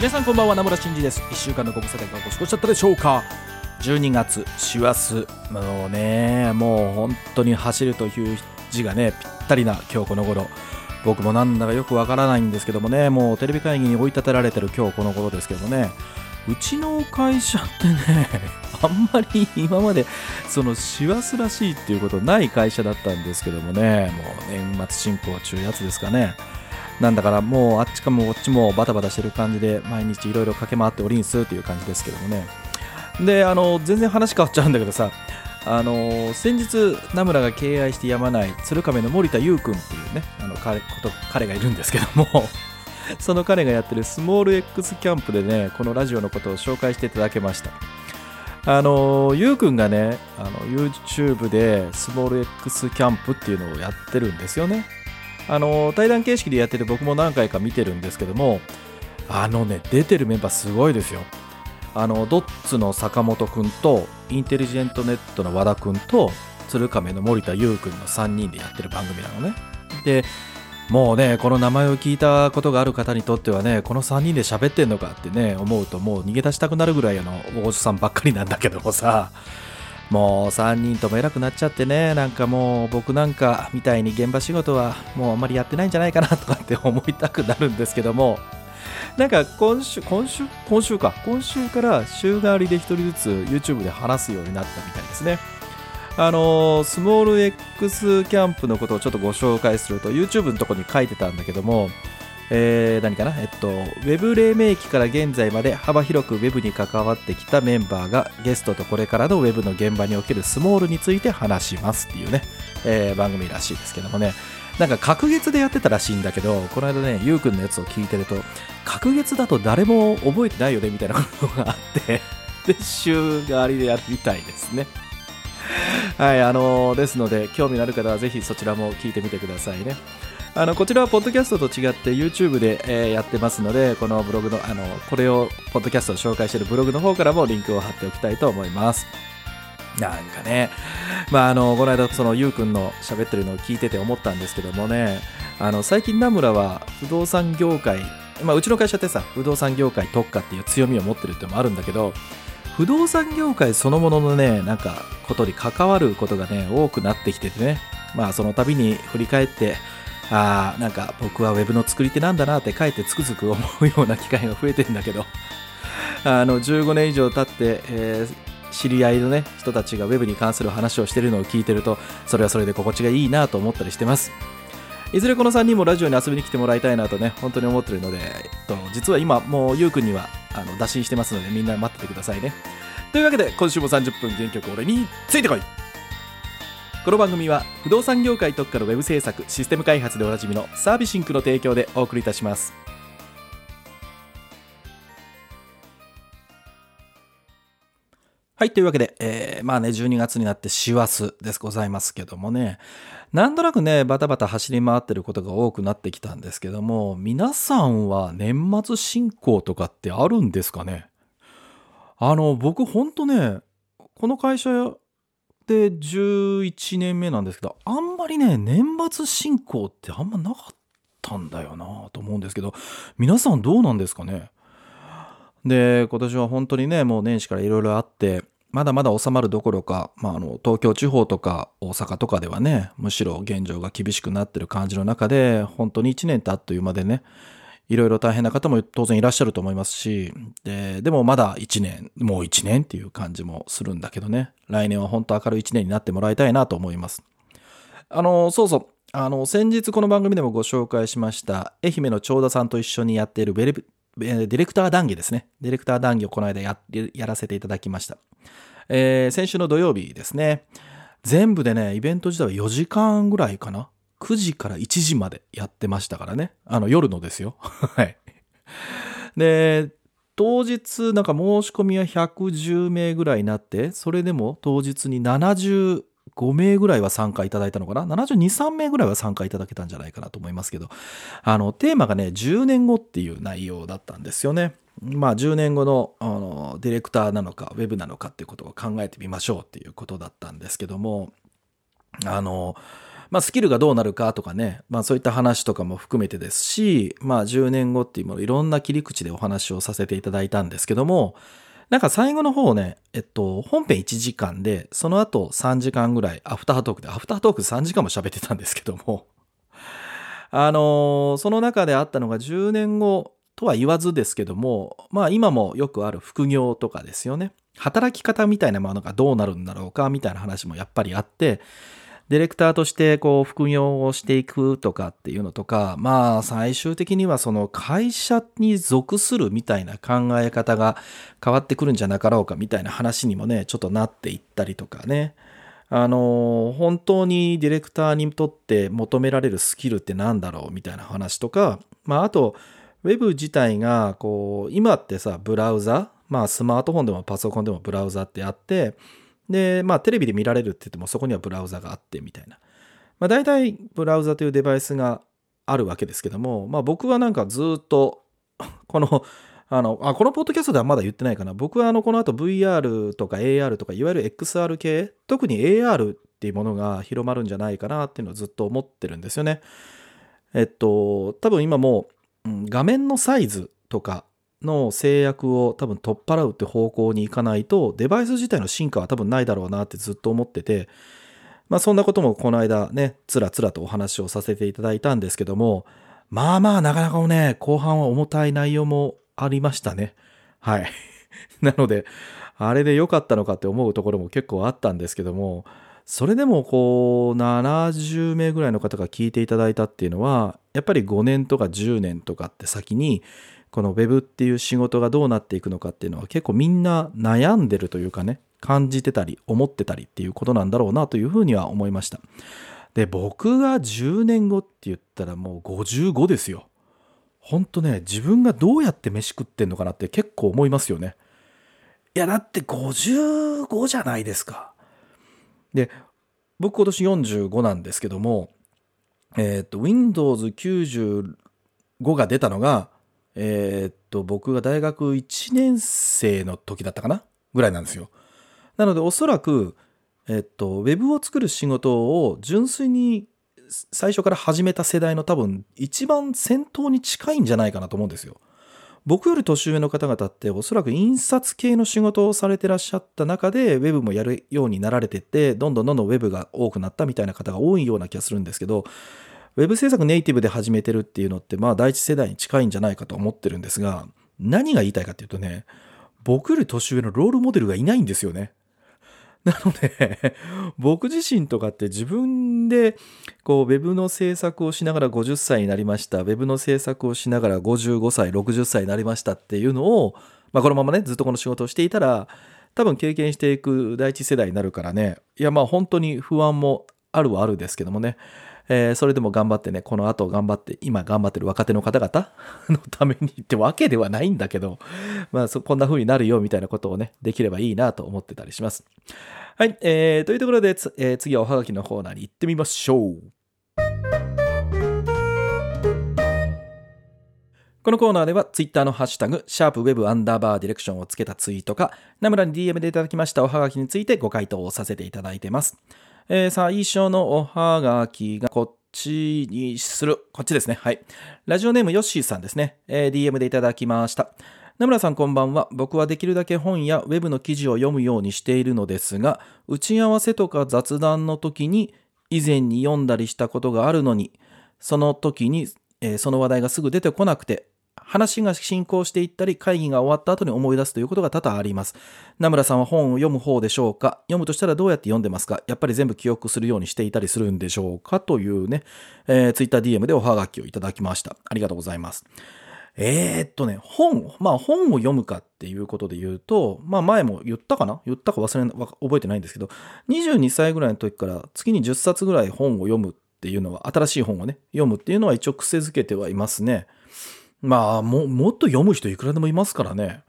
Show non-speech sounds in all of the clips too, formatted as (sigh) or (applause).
皆さんこんばんは名村真司です。1週間のご無沙汰がお過ごしだったでしょうか？12月師走もうねもう本当に走るという字がねぴったりな今日この頃。僕もなんだかよくわからないんですけどもねもうテレビ会議に追い立てられてる今日この頃ですけどもね。うちの会社ってね (laughs) あんまり今までその師走らしいっていうことない会社だったんですけどもね。もう年末進行中やつですかね。なんだからもうあっちかもこっちもバタバタしてる感じで毎日いろいろ駆け回っておりんすっていう感じですけどもね。であの全然話変わっちゃうんだけどさあの先日名村が敬愛してやまない鶴亀の森田優君っていうねあの彼こと彼がいるんですけども (laughs) その彼がやってるスモール X キャンプでねこのラジオのことを紹介していただけました。あのゆうくんがねあの YouTube でスモール X キャンプっていうのをやってるんですよね。あの対談形式でやってて僕も何回か見てるんですけどもあのね出てるメンバーすごいですよ。あのドッツの坂本くんとインテリジェントネットの和田くんと鶴亀の森田優くんの3人でやってる番組なのね。でもうねこの名前を聞いたことがある方にとってはねこの3人で喋ってんのかってね思うともう逃げ出したくなるぐらいのおじさんばっかりなんだけどもさ。もう3人とも偉くなっちゃってねなんかもう僕なんかみたいに現場仕事はもうあんまりやってないんじゃないかなとかって思いたくなるんですけどもなんか今週今週今週か。今週から週替わりで1人ずつ YouTube で話すようになったみたいですね。あのスモール X キャンプのことをちょっとご紹介すると YouTube のとこに書いてたんだけどもえー、何かな？えっと、ウェブ黎明期から現在まで幅広くウェブに関わってきたメンバーがゲストとこれからのウェブの現場におけるスモールについて話しますっていうね、えー、番組らしいですけどもね、なんか隔月でやってたらしいんだけど、この間ね、ゆうくんのやつを聞いてると、隔月だと誰も覚えてないよねみたいなことがあって、(laughs) で、週替わりでやるみたいですね。はい、あのー、ですので、興味のある方はぜひそちらも聞いてみてくださいね。あのこちらはポッドキャストと違って YouTube で、えー、やってますのでこのブログのあのこれをポッドキャストを紹介しているブログの方からもリンクを貼っておきたいと思います。なんかね、まあ、あのこの間そのゆうくんの喋ってるのを聞いてて思ったんですけどもねあの最近名村は不動産業界まあ、うちの会社ってさ不動産業界特化っていう強みを持ってるってのもあるんだけど不動産業界そのもののねなんかことに関わることがね多くなってきててね。まあその度に振り返ってあなんか僕は Web の作り手なんだなって書いてつくづく思うような機会が増えてるんだけど。あの15年以上経って、えー、知り合いのね人たちが Web に関する話をしてるのを聞いてるとそれはそれで心地がいいなと思ったりしてます。いずれこの3人もラジオに遊びに来てもらいたいなとね本当に思ってるので、えっと、実は今もうゆうくんにはあの打診してますのでみんな待っててくださいね。というわけで今週も30分原曲俺についてこい。この番組は不動産業界特化のウェブ制作システム開発でおなじみのサービシンクの提供でお送りいたします。はいというわけで、えー、まあね12月になって師走ですございますけどもね。なんとなくねバタバタ走り回ってることが多くなってきたんですけども皆さんは年末進行とかってあるんですかね？あの僕ほんとねこの会社て11年目なんですけど、あんまりね、年末進行ってあんまなかったんだよなと思うんですけど、皆さんどうなんですかね？で、今年は本当にね、もう年始からいろいろあって、まだまだ収まるどころか、まあ、あの東京地方とか大阪とかではね、むしろ現状が厳しくなってる感じの中で、本当に1年ってあっという間でね、いろいろ大変な方も当然いらっしゃると思いますし、で、でもまだ1年、もう1年っていう感じもするんだけどね、来年は本当明るい1年になってもらいたいなと思います。あの、そうそう、あの、先日この番組でもご紹介しました、愛媛の長田さんと一緒にやっているウェブ、えーディレクター談義ですね。ディレクター談義をこの間ややらせていただきました。えー先週の土曜日ですね。全部でね、イベント自体は4時間ぐらいかな。9時から1時までやってましたからね。あの、夜のですよ。(laughs) はい。で、当日、なんか申し込みは110名ぐらいになって、それでも当日に75名ぐらいは参加いただいたのかな ?72、3名ぐらいは参加いただけたんじゃないかなと思いますけど、あの、テーマがね、10年後っていう内容だったんですよね。まあ、10年後の、あの、ディレクターなのか、ウェブなのかっていうことを考えてみましょうっていうことだったんですけども、あの、まあ、スキルがどうなるかとかね、まあ、そういった話とかも含めてですし、まあ、10年後っていうもの、いろんな切り口でお話をさせていただいたんですけども、なんか最後の方ね、えっと、本編1時間で、その後3時間ぐらい、アフタートークで、アフタートーク3時間も喋ってたんですけども、あのその中であったのが10年後とは言わずですけども、まあ今もよくある副業とかですよね。働き方みたいなものがどうなるんだろうかみたいな話もやっぱりあって、ディレクターとしてこう副業をしていくとかっていうのとか、まあ最終的にはその会社に属するみたいな考え方が変わってくるんじゃなかろうかみたいな話にもね、ちょっとなっていったりとかね。あの、本当にディレクターにとって求められるスキルって何だろうみたいな話とか、まああと、ウェブ自体が、こう、今ってさ、ブラウザ、まあスマートフォンでもパソコンでもブラウザってあって、で、まあテレビで見られるって言ってもそこにはブラウザがあってみたいな。まあ大体ブラウザというデバイスがあるわけですけども、まあ僕はなんかずっと、(laughs) この、あの、あ、このポッドキャストではまだ言ってないかな。僕はあの、この後 VR とか AR とか、いわゆる XR 系、特に AR っていうものが広まるんじゃないかなっていうのをずっと思ってるんですよね。えっと、多分今もう、うん画面のサイズとかの制約を多分取っ払うって方向に行かないと、デバイス自体の進化は多分ないだろうなってずっと思ってて、まあそんなこともこの間ね、つらつらとお話をさせていただいたんですけども、まあまあなかなかね、後半は重たい内容もありましたね。はい。(laughs) なので、あれで良かったのかって思うところも結構あったんですけども、それでもこう、70名ぐらいの方が聞いていただいたっていうのは、やっぱり5年とか10年とかって先に、この Web っていう仕事がどうなっていくのかっていうのは結構みんな悩んでるというかね、感じてたり思ってたりっていうことなんだろうなというふうには思いました。で、僕が10年後って言ったらもう55ですよ。ほんとね、自分がどうやって飯食ってんのかなって結構思いますよね。いや、だって55じゃないですか。で、僕今年45なんですけども、えっ、と、Windows 95が出たのが、えっ、と、僕が大学1年生の時だったかな？ぐらいなんですよ。なので、おそらく、えっと、ウェブを作る仕事を純粋に最初から始めた世代の多分一番先頭に近いんじゃないかなと思うんですよ。僕より年上の方々っておそらく印刷系の仕事をされてらっしゃった中でウェブもやるようになられてってどんどんどんどんウェブが多くなったみたいな方が多いような気がするんですけどウェブ制作ネイティブで始めてるっていうのってまあ第一世代に近いんじゃないかと思ってるんですが何が言いたいかっていうとね僕より年上のロールモデルがいないんですよね。(laughs) なので、(laughs) 僕自身とかって自分で、こう、ウェブの制作をしながら50歳になりました。ウェブの制作をしながら55歳、60歳になりましたっていうのを、まあ、このままね、ずっとこの仕事をしていたら、多分経験していく第一世代になるからね、いや、まあ本当に不安もあるはあるですけどもね、えーそれでも頑張ってね、この後頑張って、今頑張ってる若手の方々 (laughs) のためにってわけではないんだけど、まあそ、こんな風になるよみたいなことをね、できればいいなと思ってたりします。はい、えー、というところで、えー次はおはがきのコーナーに行ってみましょう。このコーナーでは、ツイッターのハッシュタグ、シャープウェブアンダーバーディレクションをつけたツイートか、ナムラに DM でいただきましたおはがきについてご回答をさせていただいてます。えー最初のおはがきがこっちにする。こっちですね。はい。ラジオネームヨッシーさんですね。えー DM でいただきました。名村さんこんばんは。僕はできるだけ本やウェブの記事を読むようにしているのですが、打ち合わせとか雑談の時に以前に読んだりしたことがあるのに、その時に、えーその話題がすぐ出てこなくて、話が進行していったり、会議が終わった後に思い出すということが多々あります。名村さんは本を読む方でしょうか？読むとしたらどうやって読んでますか？やっぱり全部記憶するようにしていたりするんでしょうか？というね、えー、Twitter DM でおはがきをいただきました。ありがとうございます。えー、っとね、本、まあ本を読むかっていうことで言うと、まあ前も言ったかな？言ったか忘れな、覚えてないんですけど、22歳ぐらいの時から月に10冊ぐらい本を読むっていうのは、新しい本をね、読むっていうのは一応癖づけてはいますね。まあ、も、もっと読む人いくらでもいますからね。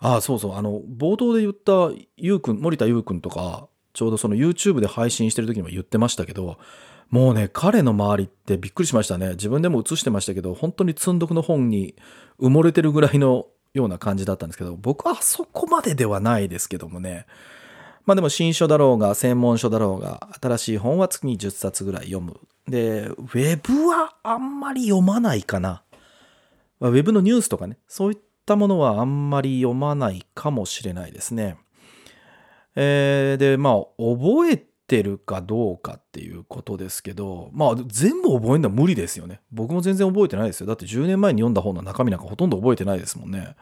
ああ、そうそう、あの、冒頭で言ったゆうくん、森田ゆうくんとか、ちょうどその YouTube で配信してる時にも言ってましたけど、もうね、彼の周りってびっくりしましたね。自分でも映してましたけど、本当に積んどくの本に埋もれてるぐらいのような感じだったんですけど、僕はそこまでではないですけどもね。まあでも新書だろうが、専門書だろうが、新しい本は月に10冊ぐらい読む。で、ウェブはあんまり読まないかな。ウェブのニュースとかね、そういったものはあんまり読まないかもしれないですね。えー、で、まあ、覚えてるかどうかっていうことですけど、まあ、全部覚えるのは無理ですよね。僕も全然覚えてないですよ。だって10年前に読んだ本の中身なんかほとんど覚えてないですもんね。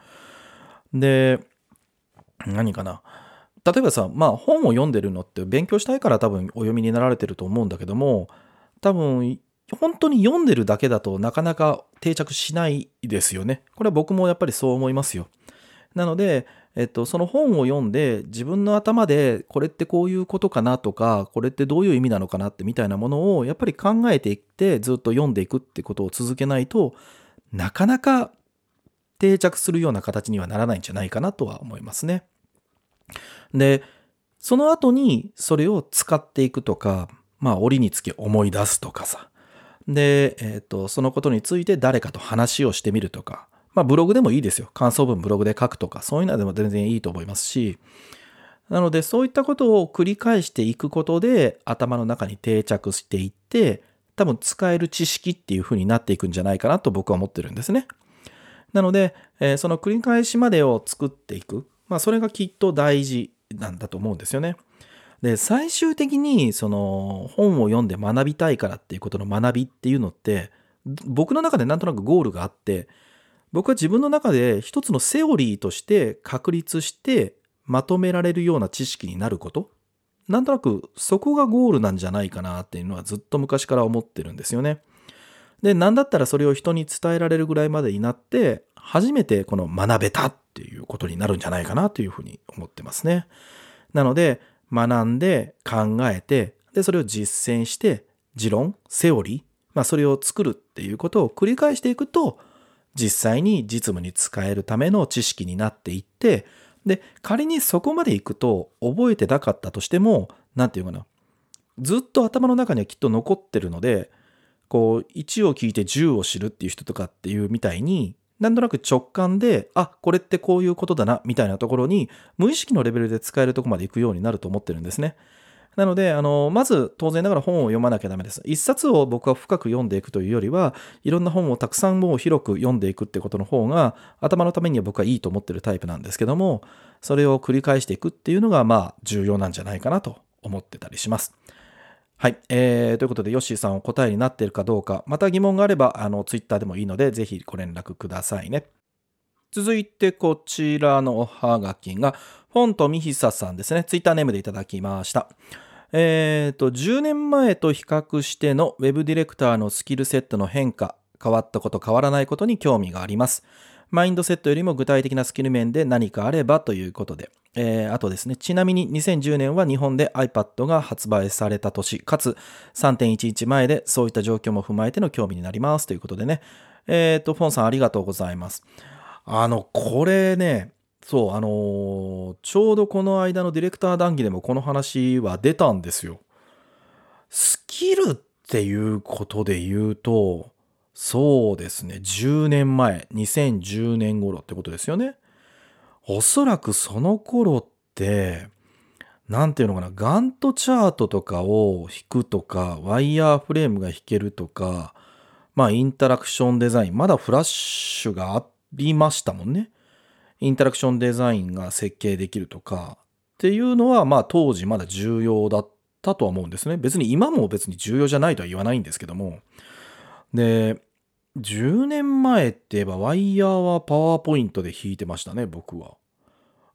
で、何かな。例えばさ、まあ本を読んでるのって勉強したいから多分お読みになられてると思うんだけども、多分本当に読んでるだけだとなかなか定着しないですよね。これは僕もやっぱりそう思いますよ。なので、えっと、その本を読んで自分の頭でこれってこういうことかなとかこれってどういう意味なのかなってみたいなものをやっぱり考えていってずっと読んでいくってことを続けないとなかなか定着するような形にはならないんじゃないかなとは思いますね。でその後にそれを使っていくとかまあ折につけ思い出すとかさで、えっ、とそのことについて誰かと話をしてみるとかまあブログでもいいですよ。感想文ブログで書くとか、そういうのでも全然いいと思いますし、なのでそういったことを繰り返していくことで頭の中に定着していって、多分使える知識っていう風になっていくんじゃないかなと僕は思ってるんですね。なので、えー、その繰り返しまでを作っていく。まあそれがきっと大事なんだと思うんですよね。で、最終的にその本を読んで学びたいからっていうことの学びっていうのって、僕の中でなんとなくゴールがあって、僕は自分の中で一つのセオリーとして確立してまとめられるような知識になること。なんとなくそこがゴールなんじゃないかなっていうのはずっと昔から思ってるんですよね。で、なんだったらそれを人に伝えられるぐらいまでになって、初めてこの学べたっていうことになるんじゃないかなというふうに思ってますね。なので、学んで考えて、で、それを実践して、持論、セオリー、まあそれを作るっていうことを繰り返していくと、実際に実務に使えるための知識になっていって、で、仮にそこまで行くと覚えてなかったとしても、なんていうかな、ずっと頭の中にはきっと残ってるので、こう、1を聞いて10を知るっていう人とかっていうみたいに、なんとなく直感で、あ、これってこういうことだな、みたいなところに、無意識のレベルで使えるとこまで行くようになると思ってるんですね。なので、あの、まず当然ながら本を読まなきゃダメです。一冊を僕は深く読んでいくというよりは、いろんな本をたくさんもう広く読んでいくってことの方が、頭のためには僕はいいと思ってるタイプなんですけども、それを繰り返していくっていうのが、まあ、重要なんじゃないかなと思ってたりします。はい。えー、ということで、ヨッシーさんお答えになっているかどうか、また疑問があれば、あの、ツイッターでもいいので、ぜひご連絡くださいね。続いて、こちらのおはがきが、フォントミヒサさんですね。ツイッターネームでいただきました。えっ、ー、と、10年前と比較しての Web ディレクターのスキルセットの変化、変わったこと変わらないことに興味があります。マインドセットよりも具体的なスキル面で何かあればということで。えー、あとですね、ちなみに2010年は日本で iPad が発売された年、かつ3.11前でそういった状況も踏まえての興味になりますということでね。えっ、ー、と、フォンさんありがとうございます。あの、これね、そう、あのー、ちょうどこの間のディレクター談義でもこの話は出たんですよ。スキルっていうことで言うと、そうですね、10年前、2010年頃ってことですよね。おそらくその頃って、なんていうのかな、ガントチャートとかを引くとか、ワイヤーフレームが引けるとか、まあインタラクションデザイン、まだフラッシュがありましたもんね。インタラクションデザインが設計できるとかっていうのは、まあ当時まだ重要だったとは思うんですね。別に今も別に重要じゃないとは言わないんですけども。で、10年前って言えばワイヤーはパワーポイントで引いてましたね、僕は。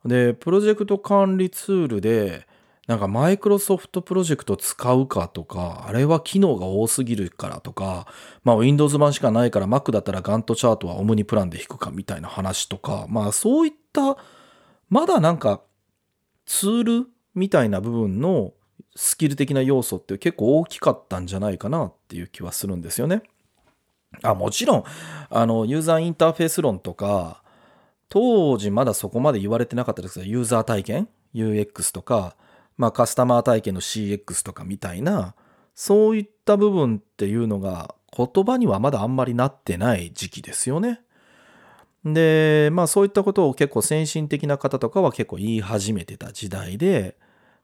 で、プロジェクト管理ツールでなんかマイクロソフトプロジェクト使うかとか、あれは機能が多すぎるからとか、まあ Windows 版しかないから Mac だったら Gantt チャートはオムニプランで引くかみたいな話とか、まあそういった、まだなんかツールみたいな部分のスキル的な要素って結構大きかったんじゃないかなっていう気はするんですよね。あもちろん、あの、ユーザーインターフェース論とか、当時まだそこまで言われてなかったですけど、ユーザー体験 ?UX とか、まあカスタマー体験の CX とかみたいな、そういった部分っていうのが言葉にはまだあんまりなってない時期ですよね。で、まあそういったことを結構先進的な方とかは結構言い始めてた時代で、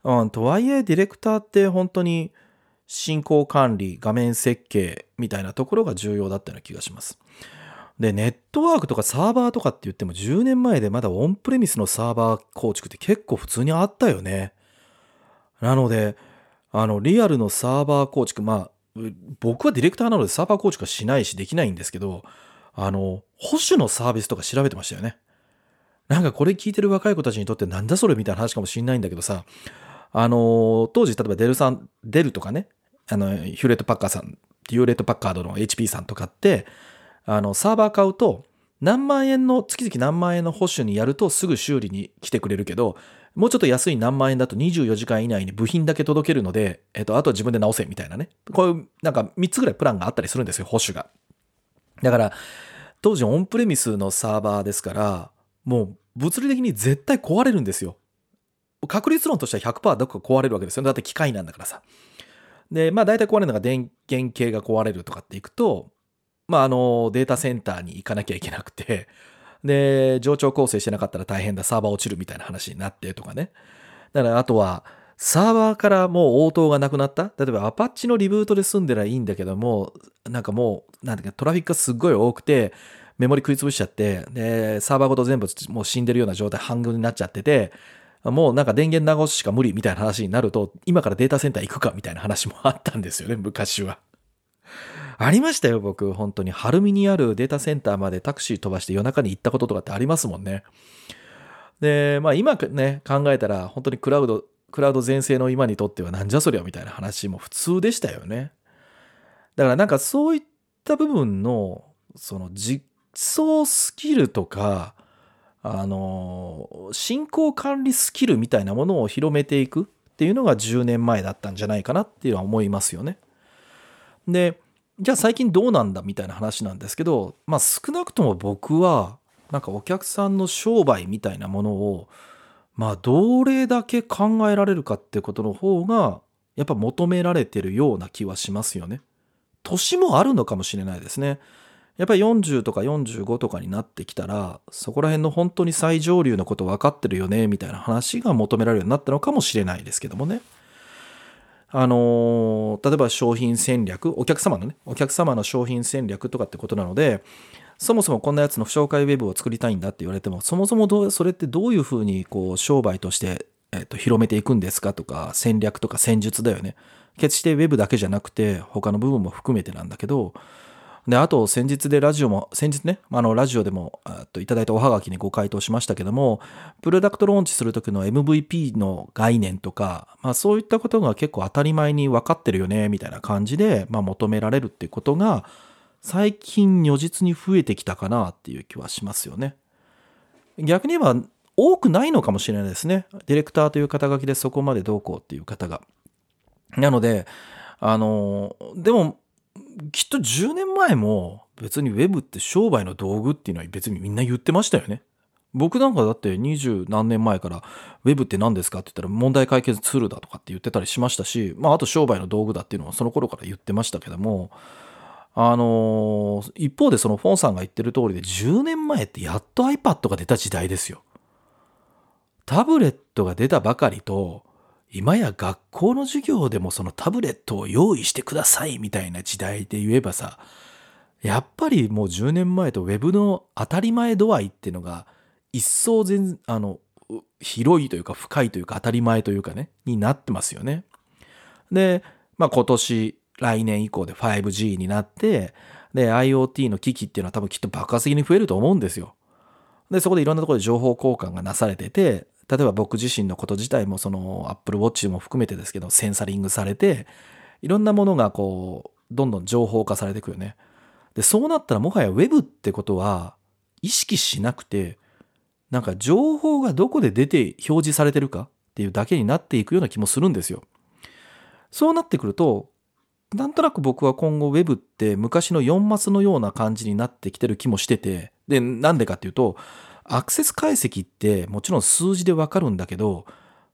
うん、とはいえディレクターって本当に進行管理、画面設計みたいなところが重要だったような気がします。で、ネットワークとかサーバーとかって言っても10年前でまだオンプレミスのサーバー構築って結構普通にあったよね。なので、あの、リアルのサーバー構築、まあ、僕はディレクターなのでサーバー構築はしないしできないんですけど、あの、保守のサービスとか調べてましたよね。なんかこれ聞いてる若い子たちにとってなんだそれみたいな話かもしんないんだけどさ、あの、当時例えばデルさん、デルとかね、あの、ヒューレット・パッカーさん、ヒューレット・パッカードの HP さんとかって、あの、サーバー買うと、何万円の、月々何万円の保守にやるとすぐ修理に来てくれるけど、もうちょっと安い何万円だと24時間以内に部品だけ届けるので、えっと、あとは自分で直せみたいなね。こういう、なんか3つぐらいプランがあったりするんですよ、保守が。だから、当時オンプレミスのサーバーですから、もう物理的に絶対壊れるんですよ。確率論としては100%どこか壊れるわけですよね。だって機械なんだからさ。で、まあ大体壊れるのが電源系が壊れるとかっていくと、まああのデータセンターに行かなきゃいけなくて、で、上長構成してなかったら大変だ、サーバー落ちるみたいな話になってとかね。だからあとは、サーバーからもう応答がなくなった例えばアパッチのリブートで済んでらいいんだけども、なんかもう、なんだっけ、トラフィックがすっごい多くて、メモリ食い潰しちゃって、で、サーバーごと全部もう死んでるような状態、半分になっちゃってて、もうなんか電源流すしか無理みたいな話になると、今からデータセンター行くかみたいな話もあったんですよね、昔は。ありましたよ、僕。本当に。晴海にあるデータセンターまでタクシー飛ばして夜中に行ったこととかってありますもんね。で、まあ今ね、考えたら本当にクラウド、クラウド全盛の今にとってはなんじゃそりゃみたいな話も普通でしたよね。だからなんかそういった部分の、その実装スキルとか、あの、進行管理スキルみたいなものを広めていくっていうのが10年前だったんじゃないかなっていうのは思いますよね。で、じゃあ最近どうなんだみたいな話なんですけど、まあ少なくとも僕は、なんかお客さんの商売みたいなものを、まあどれだけ考えられるかってことの方が、やっぱ求められてるような気はしますよね。年もあるのかもしれないですね。やっぱり40とか45とかになってきたら、そこら辺の本当に最上流のこと分かってるよね、みたいな話が求められるようになったのかもしれないですけどもね。あの例えば商品戦略、お客様のね、お客様の商品戦略とかってことなので、そもそもこんなやつの不紹介ウェブを作りたいんだって言われても、そもそもどうそれってどういうふうにこう商売として、えっと、広めていくんですかとか、戦略とか戦術だよね。決してウェブだけじゃなくて、他の部分も含めてなんだけど、で、あと先日でラジオも、先日ね、あの、ラジオでも、といただいたおはがきにご回答しましたけども、プロダクトローンチするときの MVP の概念とか、まあそういったことが結構当たり前に分かってるよね、みたいな感じで、まあ求められるっていうことが、最近如実に増えてきたかなっていう気はしますよね。逆に言えば、多くないのかもしれないですね。ディレクターという肩書きでそこまでどうこうっていう方が。なので、あの、でも、きっと10年前も別に Web って商売の道具っていうのは別にみんな言ってましたよね。僕なんかだって二十何年前から Web って何ですかって言ったら問題解決ツールだとかって言ってたりしましたし、まああと商売の道具だっていうのはその頃から言ってましたけども、あのー、一方でそのフォンさんが言ってる通りで10年前ってやっと iPad が出た時代ですよ。タブレットが出たばかりと、今や学校の授業でもそのタブレットを用意してくださいみたいな時代で言えばさ、やっぱりもう10年前と Web の当たり前度合いっていうのが一層全、あの、広いというか深いというか当たり前というかね、になってますよね。で、まあ今年、来年以降で 5G になって、で、IoT の機器っていうのは多分きっと爆発的に増えると思うんですよ。で、そこでいろんなところで情報交換がなされてて、例えば僕自身のこと自体もその Apple Watch も含めてですけどセンサリングされていろんなものがこうどんどん情報化されていくよね。でそうなったらもはや Web ってことは意識しなくてなんか情報がどこで出て表示されてるかっていうだけになっていくような気もするんですよ。そうなってくるとなんとなく僕は今後 Web って昔の4マスのような感じになってきてる気もしててでなんでかっていうとアクセス解析ってもちろん数字でわかるんだけど、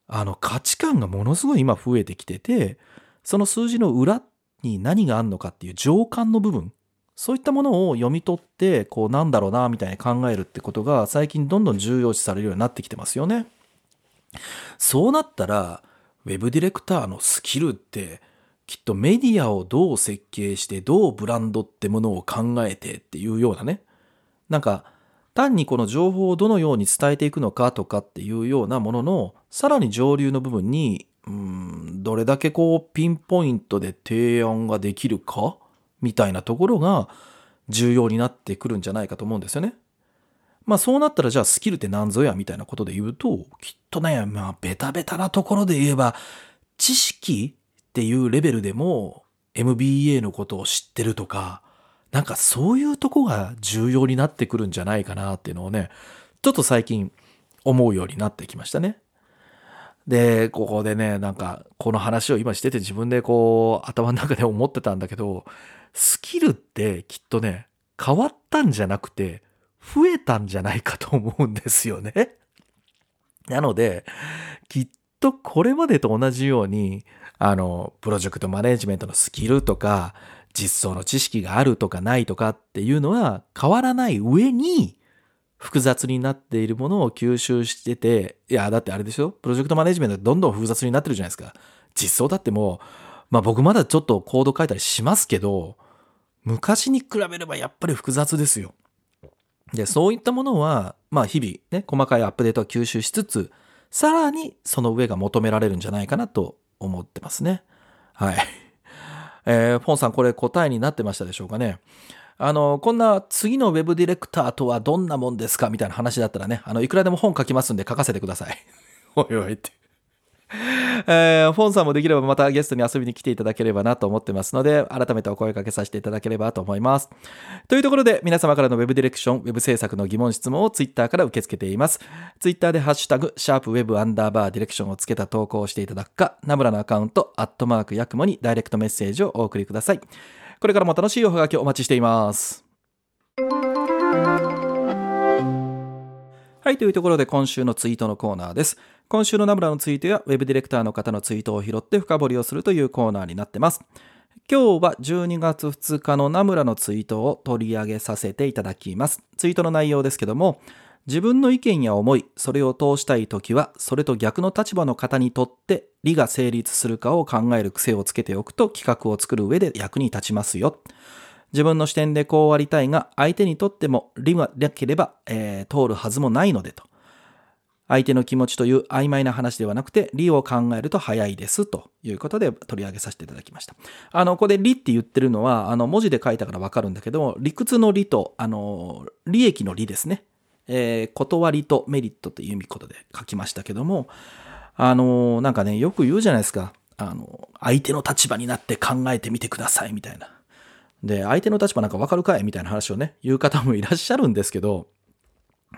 あの価値観がものすごい今増えてきてて、その数字の裏に何があるのかっていう情感の部分、そういったものを読み取って、こうなんだろうな、みたいに考えるってことが最近どんどん重要視されるようになってきてますよね。そうなったら、ウェブディレクターのスキルって、きっとメディアをどう設計して、どうブランドってものを考えてっていうようなね。なんか、単にこの情報をどのように伝えていくのかとかっていうようなものの、さらに上流の部分に、うん、どれだけこうピンポイントで提案ができるかみたいなところが重要になってくるんじゃないかと思うんですよね。まあそうなったらじゃあスキルって何ぞやみたいなことで言うと、きっとね、まあベタベタなところで言えば、知識っていうレベルでも MBA のことを知ってるとか、なんかそういうとこが重要になってくるんじゃないかなっていうのをね、ちょっと最近思うようになってきましたね。で、ここでね、なんかこの話を今してて自分でこう頭の中で思ってたんだけど、スキルってきっとね、変わったんじゃなくて、増えたんじゃないかと思うんですよね。なので、きっとこれまでと同じように、あの、プロジェクトマネジメントのスキルとか、実装の知識があるとかないとかっていうのは変わらない上に、複雑になっているものを吸収してて、いや、だってあれでしょ？プロジェクトマネジメントどんどん複雑になってるじゃないですか。実装だってもう、まあ僕まだちょっとコード書いたりしますけど、昔に比べればやっぱり複雑ですよ。で、そういったものは、まあ日々ね、細かいアップデートを吸収しつつ、さらにその上が求められるんじゃないかなと思ってますね。はい。えー、フォンさんこれ答えになってましたでしょうかね。あの、こんな次のウェブディレクターとはどんなもんですか？みたいな話だったらね、あの、いくらでも本書きますんで書かせてください。(laughs) おいおいって。えー、フォンさんもできればまたゲストに遊びに来ていただければなと思ってますので、改めてお声掛けさせていただければと思います。というところで、皆様からの Web ディレクション、Web 制作の疑問質問を Twitter から受け付けています。Twitter でハッシュタグ、シャープ Web アンダーバーディレクションをつけた投稿をしていただくか、ナムラのアカウント、アットマークヤクモにダイレクトメッセージをお送りください。これからも楽しいおはがきをお待ちしています。はい、というところで今週のツイートのコーナーです。今週のナムラのツイートや Web ディレクターの方のツイートを拾って深掘りをするというコーナーになってます。今日は12月2日のナムラのツイートを取り上げさせていただきます。ツイートの内容ですけども、自分の意見や思い、それを通したいときは、それと逆の立場の方にとって理が成立するかを考える癖をつけておくと企画を作る上で役に立ちますよ。自分の視点でこうありたいが、相手にとっても理がなければ、えー、通るはずもないのでと。相手の気持ちという曖昧な話ではなくて、理を考えると早いですということで取り上げさせていただきました。あの、ここで理って言ってるのは、あの、文字で書いたからわかるんだけど、理屈の理と、あの、利益の利ですね。えー、断りとメリットという意味ことで書きましたけども、あの、なんかね、よく言うじゃないですか。あの、相手の立場になって考えてみてくださいみたいな。で、相手の立場なんかわかるかいみたいな話をね、言う方もいらっしゃるんですけど、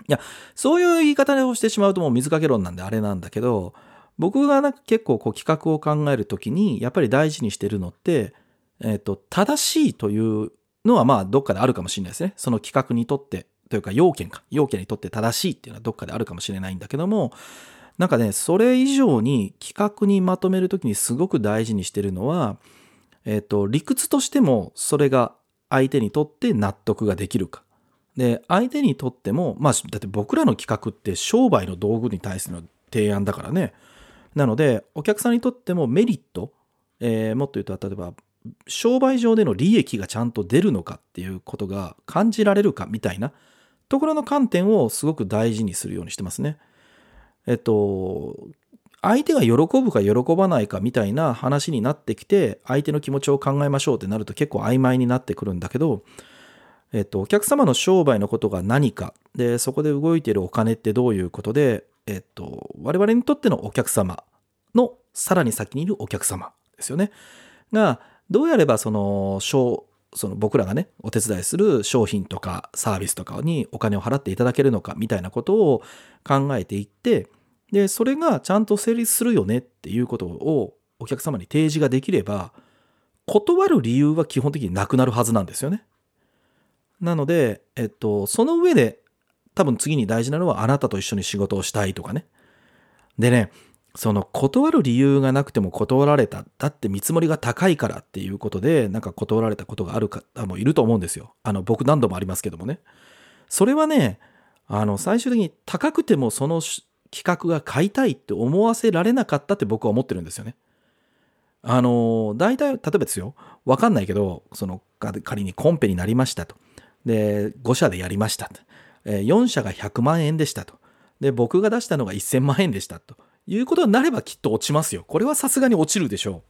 いや、そういう言い方をしてしまうともう水かけ論なんであれなんだけど、僕がなんか結構こう企画を考えるときに、やっぱり大事にしてるのって、えっ、ー、と、正しいというのはまあどっかであるかもしれないですね。その企画にとって、というか要件か、要件にとって正しいっていうのはどっかであるかもしれないんだけども、なんかね、それ以上に企画にまとめるときにすごく大事にしてるのは、えっ、ー、と、理屈としてもそれが相手にとって納得ができるか。で、相手にとっても、まあ、だって僕らの企画って商売の道具に対しての提案だからね。なので、お客さんにとってもメリット、えー、もっと言うと、例えば、商売上での利益がちゃんと出るのかっていうことが感じられるかみたいなところの観点をすごく大事にするようにしてますね。えっと、相手が喜ぶか喜ばないかみたいな話になってきて、相手の気持ちを考えましょうってなると結構曖昧になってくるんだけど、えっと、お客様の商売のことが何か、で、そこで動いているお金ってどういうことで、えっと、我々にとってのお客様のさらに先にいるお客様ですよね。が、どうやればその、その僕らがね、お手伝いする商品とかサービスとかにお金を払っていただけるのかみたいなことを考えていって、で、それがちゃんと成立するよねっていうことをお客様に提示ができれば、断る理由は基本的になくなるはずなんですよね。なので、えっと、その上で多分次に大事なのはあなたと一緒に仕事をしたいとかね。でね、その断る理由がなくても断られた。だって見積もりが高いからっていうことで、なんか断られたことがある方もいると思うんですよ。あの、僕何度もありますけどもね。それはね、あの、最終的に高くてもその企画が買いたいって思わせられなかったって僕は思ってるんですよね。あの、大体、例えばですよ。わかんないけど、その、仮にコンペになりましたと。で、5社でやりましたと。4社が100万円でしたと。で、僕が出したのが1000万円でしたと。いうことになればきっと落ちますよ。これはさすがに落ちるでしょ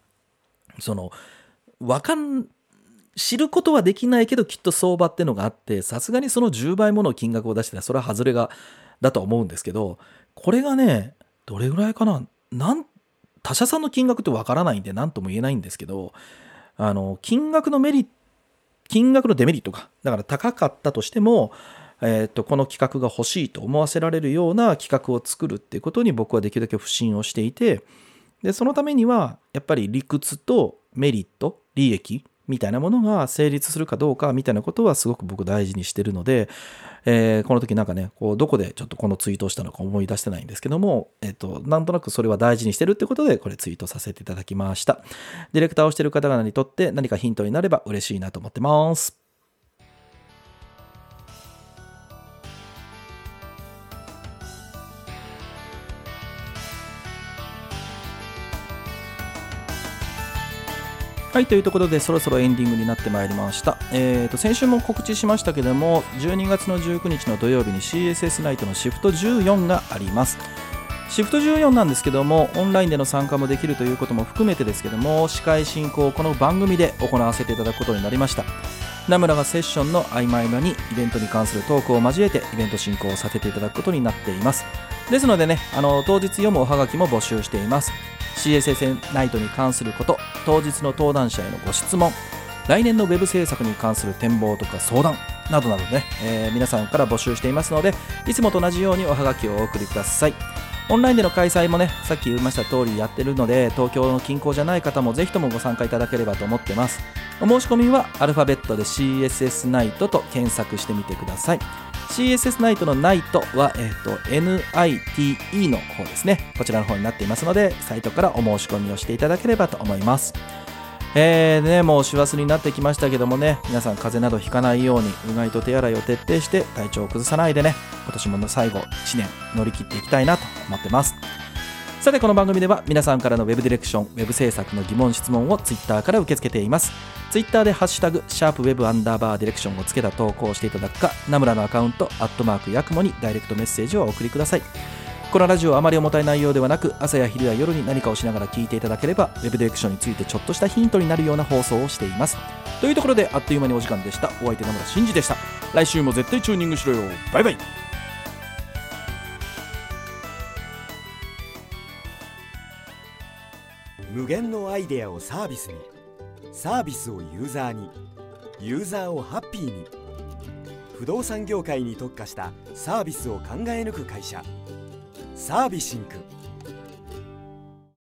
う。その、わかん、知ることはできないけどきっと相場ってのがあって、さすがにその10倍もの金額を出してたらそれは外れが、だと思うんですけど、これがね、どれぐらいかななん他社さんの金額ってわからないんで何とも言えないんですけど、あの、金額のメリット、金額のデメリットが、だから高かったとしても、えー、とこの企画が欲しいと思わせられるような企画を作るっていうことに僕はできるだけ不信をしていてでそのためにはやっぱり理屈とメリット利益みたいなものが成立するかどうかみたいなことはすごく僕大事にしてるので、えー、この時なんかね、こうどこでちょっとこのツイートをしたのか思い出してないんですけども、えっ、と、なんとなくそれは大事にしてるってことで、これツイートさせていただきました。ディレクターをしてる方々にとって何かヒントになれば嬉しいなと思ってます。はい、というところでそろそろエンディングになってまいりました。えーと、先週も告知しましたけども、12月の19日の土曜日に CSS ナイトのシフト14があります。シフト14なんですけども、オンラインでの参加もできるということも含めてですけども、司会進行をこの番組で行わせていただくことになりました。名村がセッションの合間合間にイベントに関するトークを交えてイベント進行をさせていただくことになっています。ですのでね、あの当日読むおはがきも募集しています。CSS ナイトに関すること当日の登壇者へのご質問来年の web 制作に関する展望とか相談などなどね、えー、皆さんから募集していますのでいつもと同じようにおはがきをお送りください。オンラインでの開催もねさっき言いました通りやってるので東京の近郊じゃない方もぜひともご参加いただければと思ってます。お申し込みはアルファベットで CSS ナイトと検索してみてください。CSS ナイトのナイトは、えーと、NITE の方ですね。こちらの方になっていますので、サイトからお申し込みをしていただければと思います。えーね、もう師走になってきましたけどもね、皆さん風邪などひかないように、うがいと手洗いを徹底して体調を崩さないでね、今年も最後1年乗り切っていきたいなと思ってます。さてこの番組では皆さんからの Web ディレクション、Web 制作の疑問質問を Twitter から受け付けています。ツイッターでハッシュタグ、シャープウェブアンダーバーディレクションをつけた投稿をしていただくか、ナムラのアカウント、アットマークヤクモにダイレクトメッセージをお送りください。このラジオはあまり重たい内容ではなく、朝や昼や夜に何かをしながら聞いていただければ、ウェブディレクションについてちょっとしたヒントになるような放送をしています。というところで、あっという間にお時間でした。お相手ナムラ真司でした。来週も絶対チューニングしろよ。バイバイ。無限のアイデアをサービスに。サービスをユーザーに。ユーザーをハッピーに。不動産業界に特化したサービスを考え抜く会社。サービシンク。